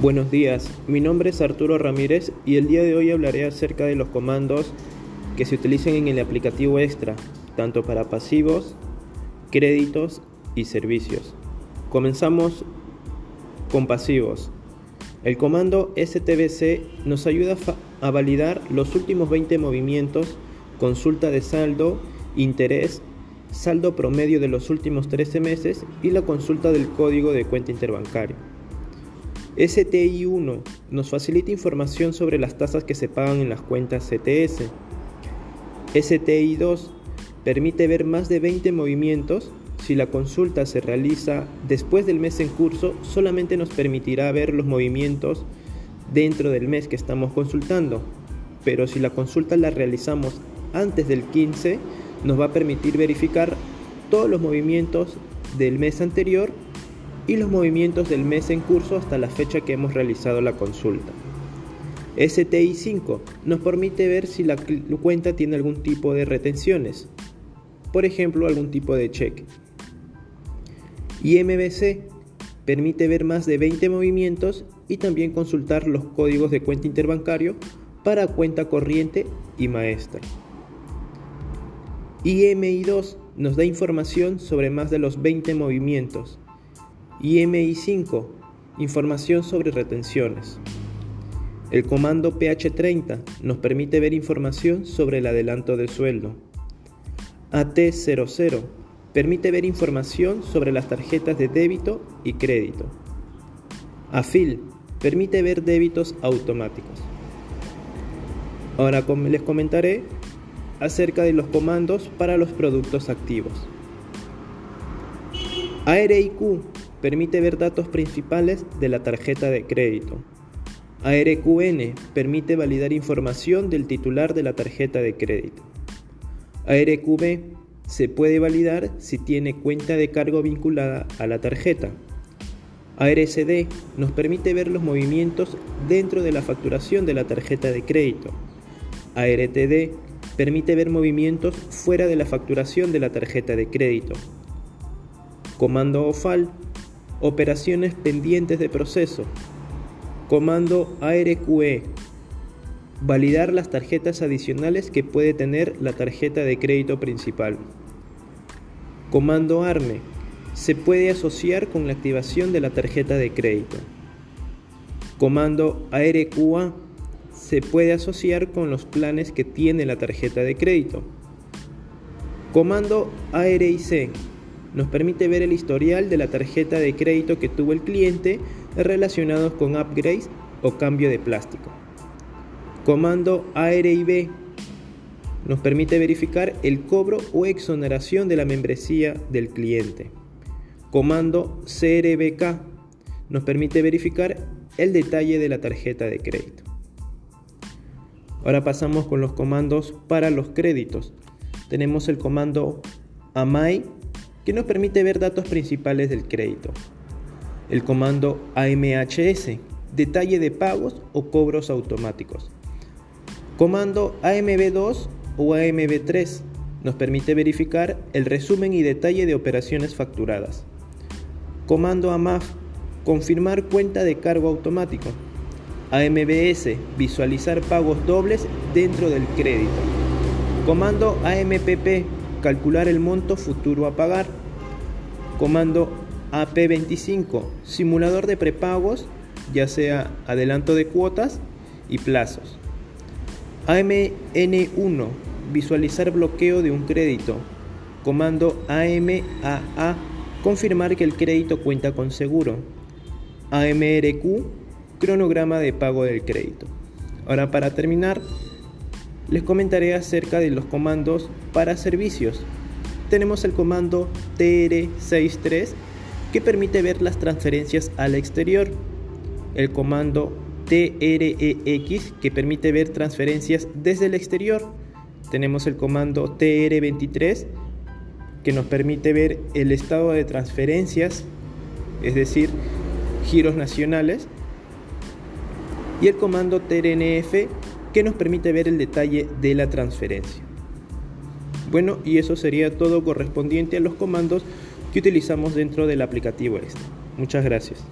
Buenos días, mi nombre es Arturo Ramírez y el día de hoy hablaré acerca de los comandos que se utilizan en el aplicativo Extra, tanto para pasivos, créditos y servicios. Comenzamos con pasivos. El comando STBC nos ayuda a validar los últimos 20 movimientos, consulta de saldo, interés, saldo promedio de los últimos 13 meses y la consulta del código de cuenta interbancario. STI1 nos facilita información sobre las tasas que se pagan en las cuentas CTS. STI2 permite ver más de 20 movimientos. Si la consulta se realiza después del mes en curso, solamente nos permitirá ver los movimientos dentro del mes que estamos consultando. Pero si la consulta la realizamos antes del 15, nos va a permitir verificar todos los movimientos del mes anterior y los movimientos del mes en curso hasta la fecha que hemos realizado la consulta. STI 5 nos permite ver si la cuenta tiene algún tipo de retenciones, por ejemplo algún tipo de cheque. Y MBC permite ver más de 20 movimientos y también consultar los códigos de cuenta interbancario para cuenta corriente y maestra. IMI 2 nos da información sobre más de los 20 movimientos IMI 5, información sobre retenciones. El comando PH30 nos permite ver información sobre el adelanto de sueldo. AT00 permite ver información sobre las tarjetas de débito y crédito. AFIL permite ver débitos automáticos. Ahora les comentaré acerca de los comandos para los productos activos. ARIQ permite ver datos principales de la tarjeta de crédito. ARQN permite validar información del titular de la tarjeta de crédito. ARQB se puede validar si tiene cuenta de cargo vinculada a la tarjeta. ARCD nos permite ver los movimientos dentro de la facturación de la tarjeta de crédito. ARTD permite ver movimientos fuera de la facturación de la tarjeta de crédito. Comando OFAL Operaciones pendientes de proceso. Comando ARQE. Validar las tarjetas adicionales que puede tener la tarjeta de crédito principal. Comando ARME. Se puede asociar con la activación de la tarjeta de crédito. Comando ARQA. Se puede asociar con los planes que tiene la tarjeta de crédito. Comando ARIC nos permite ver el historial de la tarjeta de crédito que tuvo el cliente relacionados con upgrades o cambio de plástico. Comando ARIB nos permite verificar el cobro o exoneración de la membresía del cliente. Comando CRBK nos permite verificar el detalle de la tarjeta de crédito. Ahora pasamos con los comandos para los créditos. Tenemos el comando AMAI que nos permite ver datos principales del crédito. El comando AMHS, detalle de pagos o cobros automáticos. Comando AMB2 o AMB3 nos permite verificar el resumen y detalle de operaciones facturadas. Comando AMAF, confirmar cuenta de cargo automático. AMBS, visualizar pagos dobles dentro del crédito. Comando AMPP, calcular el monto futuro a pagar. Comando AP25, simulador de prepagos, ya sea adelanto de cuotas y plazos. AMN1, visualizar bloqueo de un crédito. Comando AMAA, confirmar que el crédito cuenta con seguro. AMRQ, cronograma de pago del crédito. Ahora para terminar, les comentaré acerca de los comandos para servicios. Tenemos el comando TR63 que permite ver las transferencias al exterior. El comando TREX que permite ver transferencias desde el exterior. Tenemos el comando TR23 que nos permite ver el estado de transferencias, es decir, giros nacionales. Y el comando TRNF que nos permite ver el detalle de la transferencia. Bueno, y eso sería todo correspondiente a los comandos que utilizamos dentro del aplicativo este. Muchas gracias.